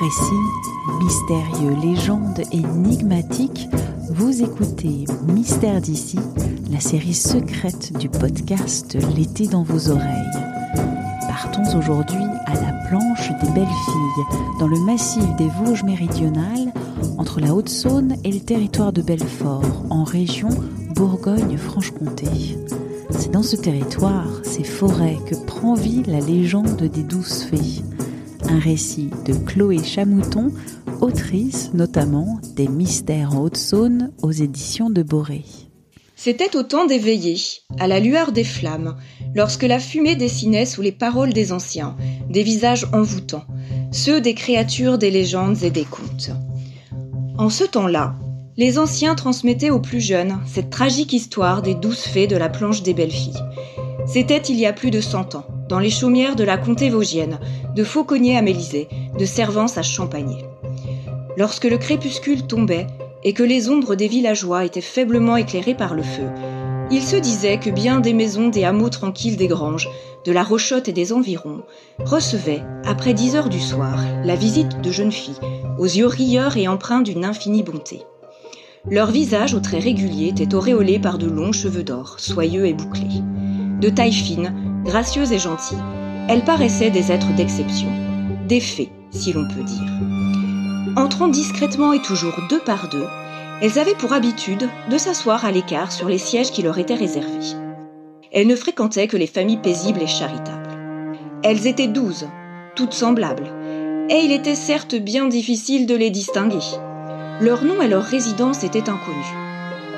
Récits mystérieux, légendes énigmatiques, vous écoutez Mystère d'ici, la série secrète du podcast L'été dans vos oreilles. Partons aujourd'hui à la planche des belles filles, dans le massif des Vosges méridionales, entre la Haute-Saône et le territoire de Belfort, en région Bourgogne-Franche-Comté. C'est dans ce territoire, ces forêts, que prend vie la légende des douze fées. Un récit de Chloé Chamouton, autrice notamment des Mystères en Haute-Saône aux éditions de Boré. C'était au temps des veillées, à la lueur des flammes, lorsque la fumée dessinait sous les paroles des anciens des visages envoûtants, ceux des créatures des légendes et des contes. En ce temps-là, les anciens transmettaient aux plus jeunes cette tragique histoire des douze fées de la planche des belles filles. C'était il y a plus de cent ans, dans les chaumières de la comté vosgienne, de Fauconnier à Mélisée, de Servance à Champagné. Lorsque le crépuscule tombait et que les ombres des villageois étaient faiblement éclairées par le feu, il se disait que bien des maisons des hameaux tranquilles des granges, de la Rochotte et des environs, recevaient, après dix heures du soir, la visite de jeunes filles, aux yeux rieurs et empreints d'une infinie bonté. Leur visage aux traits réguliers était auréolé par de longs cheveux d'or, soyeux et bouclés. De taille fine, gracieuses et gentilles, elles paraissaient des êtres d'exception, des fées, si l'on peut dire. Entrant discrètement et toujours deux par deux, elles avaient pour habitude de s'asseoir à l'écart sur les sièges qui leur étaient réservés. Elles ne fréquentaient que les familles paisibles et charitables. Elles étaient douze, toutes semblables, et il était certes bien difficile de les distinguer. Leur nom et leur résidence étaient inconnus.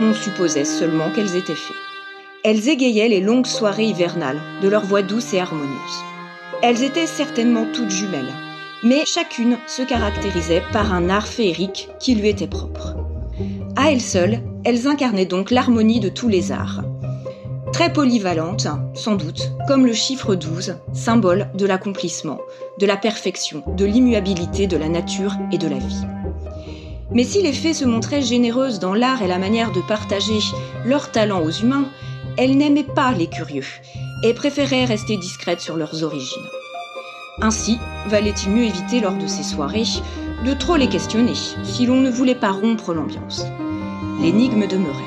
On supposait seulement qu'elles étaient fées. Elles égayaient les longues soirées hivernales de leur voix douce et harmonieuse. Elles étaient certainement toutes jumelles, mais chacune se caractérisait par un art féerique qui lui était propre. À elles seules, elles incarnaient donc l'harmonie de tous les arts. Très polyvalentes, sans doute, comme le chiffre 12, symbole de l'accomplissement, de la perfection, de l'immuabilité de la nature et de la vie. Mais si les fées se montraient généreuses dans l'art et la manière de partager leur talent aux humains, elles n'aimaient pas les curieux et préféraient rester discrètes sur leurs origines. Ainsi, valait-il mieux éviter lors de ces soirées de trop les questionner si l'on ne voulait pas rompre l'ambiance? L'énigme demeurait,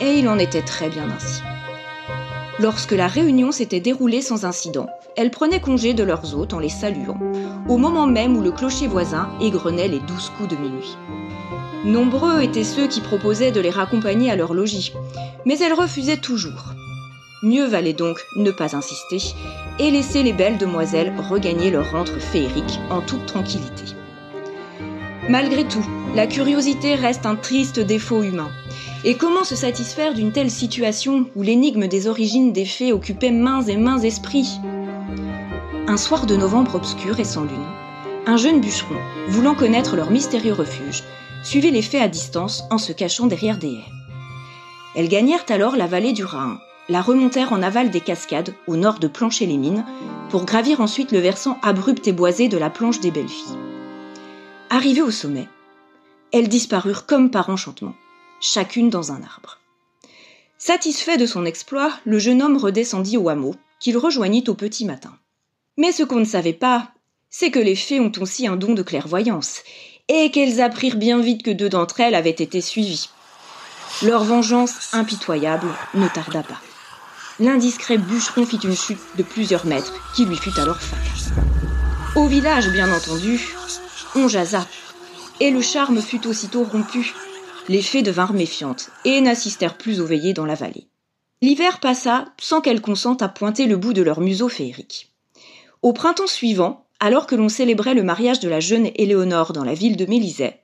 et il en était très bien ainsi. Lorsque la réunion s'était déroulée sans incident, elles prenaient congé de leurs hôtes en les saluant, au moment même où le clocher voisin égrenait les douze coups de minuit. Nombreux étaient ceux qui proposaient de les raccompagner à leur logis, mais elles refusaient toujours. Mieux valait donc ne pas insister et laisser les belles demoiselles regagner leur rentre féerique en toute tranquillité. Malgré tout, la curiosité reste un triste défaut humain. Et comment se satisfaire d'une telle situation où l'énigme des origines des fées occupait mains et mains esprits? Un soir de novembre obscur et sans lune, un jeune bûcheron, voulant connaître leur mystérieux refuge, suivit les fées à distance en se cachant derrière des haies. Elles gagnèrent alors la vallée du Rhin, la remontèrent en aval des cascades, au nord de Plancher-les-Mines, pour gravir ensuite le versant abrupt et boisé de la planche des belles filles. Arrivées au sommet, elles disparurent comme par enchantement, chacune dans un arbre. Satisfait de son exploit, le jeune homme redescendit au hameau, qu'il rejoignit au petit matin. Mais ce qu'on ne savait pas, c'est que les fées ont aussi un don de clairvoyance, et qu'elles apprirent bien vite que deux d'entre elles avaient été suivies. Leur vengeance impitoyable ne tarda pas. L'indiscret bûcheron fit une chute de plusieurs mètres qui lui fut alors fatale. Au village, bien entendu, on jasa, et le charme fut aussitôt rompu. Les fées devinrent méfiantes et n'assistèrent plus aux veillées dans la vallée. L'hiver passa sans qu'elles consentent à pointer le bout de leur museau féerique. Au printemps suivant, alors que l'on célébrait le mariage de la jeune Éléonore dans la ville de Mélisée,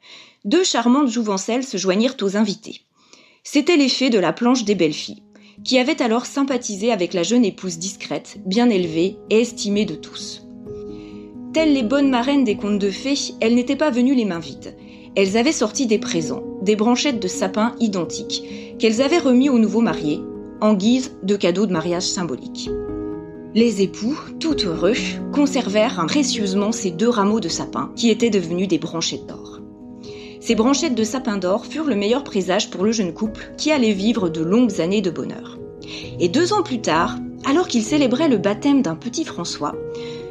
deux charmantes jouvencelles se joignirent aux invités. C'était l'effet de la planche des belles filles, qui avait alors sympathisé avec la jeune épouse discrète, bien élevée et estimée de tous. Telles les bonnes marraines des contes de fées, elles n'étaient pas venues les mains vides. Elles avaient sorti des présents, des branchettes de sapin identiques, qu'elles avaient remis aux nouveaux mariés, en guise de cadeaux de mariage symbolique. Les époux, tout heureux, conservèrent précieusement ces deux rameaux de sapin qui étaient devenus des branchettes d'or. Ces branchettes de sapin d'or furent le meilleur présage pour le jeune couple qui allait vivre de longues années de bonheur. Et deux ans plus tard, alors qu'ils célébraient le baptême d'un petit François,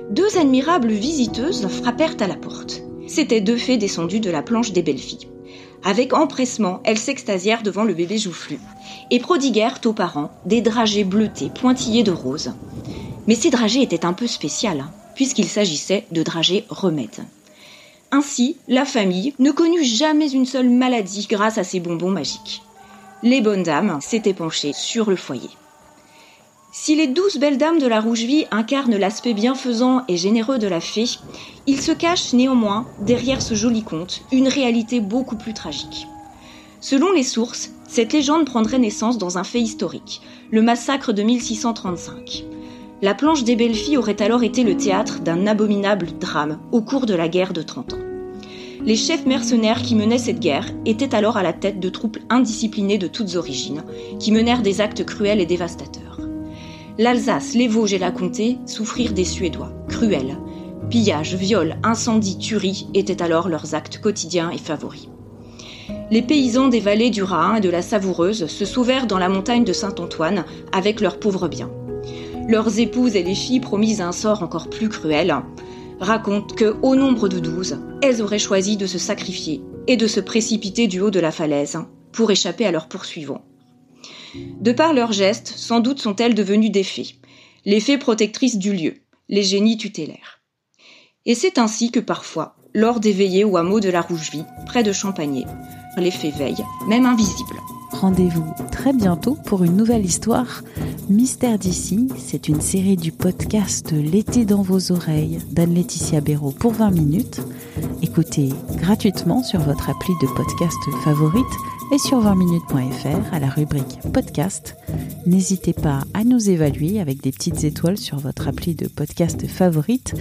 deux admirables visiteuses frappèrent à la porte. C'étaient deux fées descendues de la planche des belles filles. Avec empressement, elles s'extasièrent devant le bébé joufflu et prodiguèrent aux parents des dragées bleutées pointillés de rose. Mais ces dragées étaient un peu spéciales, hein, puisqu'il s'agissait de dragées remèdes. Ainsi, la famille ne connut jamais une seule maladie grâce à ces bonbons magiques. Les bonnes dames s'étaient penchées sur le foyer. Si les douze belles dames de la Rouge Vie incarnent l'aspect bienfaisant et généreux de la fée, il se cache néanmoins, derrière ce joli conte, une réalité beaucoup plus tragique. Selon les sources, cette légende prendrait naissance dans un fait historique, le massacre de 1635. La planche des belles aurait alors été le théâtre d'un abominable drame au cours de la guerre de 30 ans. Les chefs mercenaires qui menaient cette guerre étaient alors à la tête de troupes indisciplinées de toutes origines, qui menèrent des actes cruels et dévastateurs l'Alsace, les Vosges et la Comté souffrirent des Suédois, cruels. Pillages, viols, incendies, tueries étaient alors leurs actes quotidiens et favoris. Les paysans des vallées du Rhin et de la Savoureuse se sauvèrent dans la montagne de Saint-Antoine avec leurs pauvres biens. Leurs épouses et les filles promises un sort encore plus cruel racontent que, au nombre de douze, elles auraient choisi de se sacrifier et de se précipiter du haut de la falaise pour échapper à leurs poursuivants. De par leurs gestes, sans doute sont-elles devenues des fées, les fées protectrices du lieu, les génies tutélaires. Et c'est ainsi que parfois, lors des veillées au hameau de la Rougevie, près de Champagné, les fées veillent, même invisibles. Rendez-vous très bientôt pour une nouvelle histoire. Mystère d'ici, c'est une série du podcast L'été dans vos oreilles d'Anne-Laetitia Béraud pour 20 minutes. Écoutez gratuitement sur votre appli de podcast favorite et sur 20minutes.fr à la rubrique podcast. N'hésitez pas à nous évaluer avec des petites étoiles sur votre appli de podcast favorite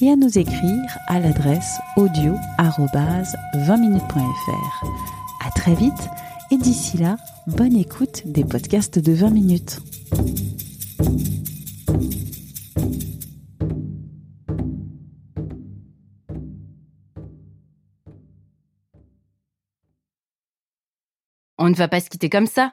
et à nous écrire à l'adresse audio 20minutes.fr. À très vite et d'ici là, bonne écoute des podcasts de 20 minutes. On ne va pas se quitter comme ça.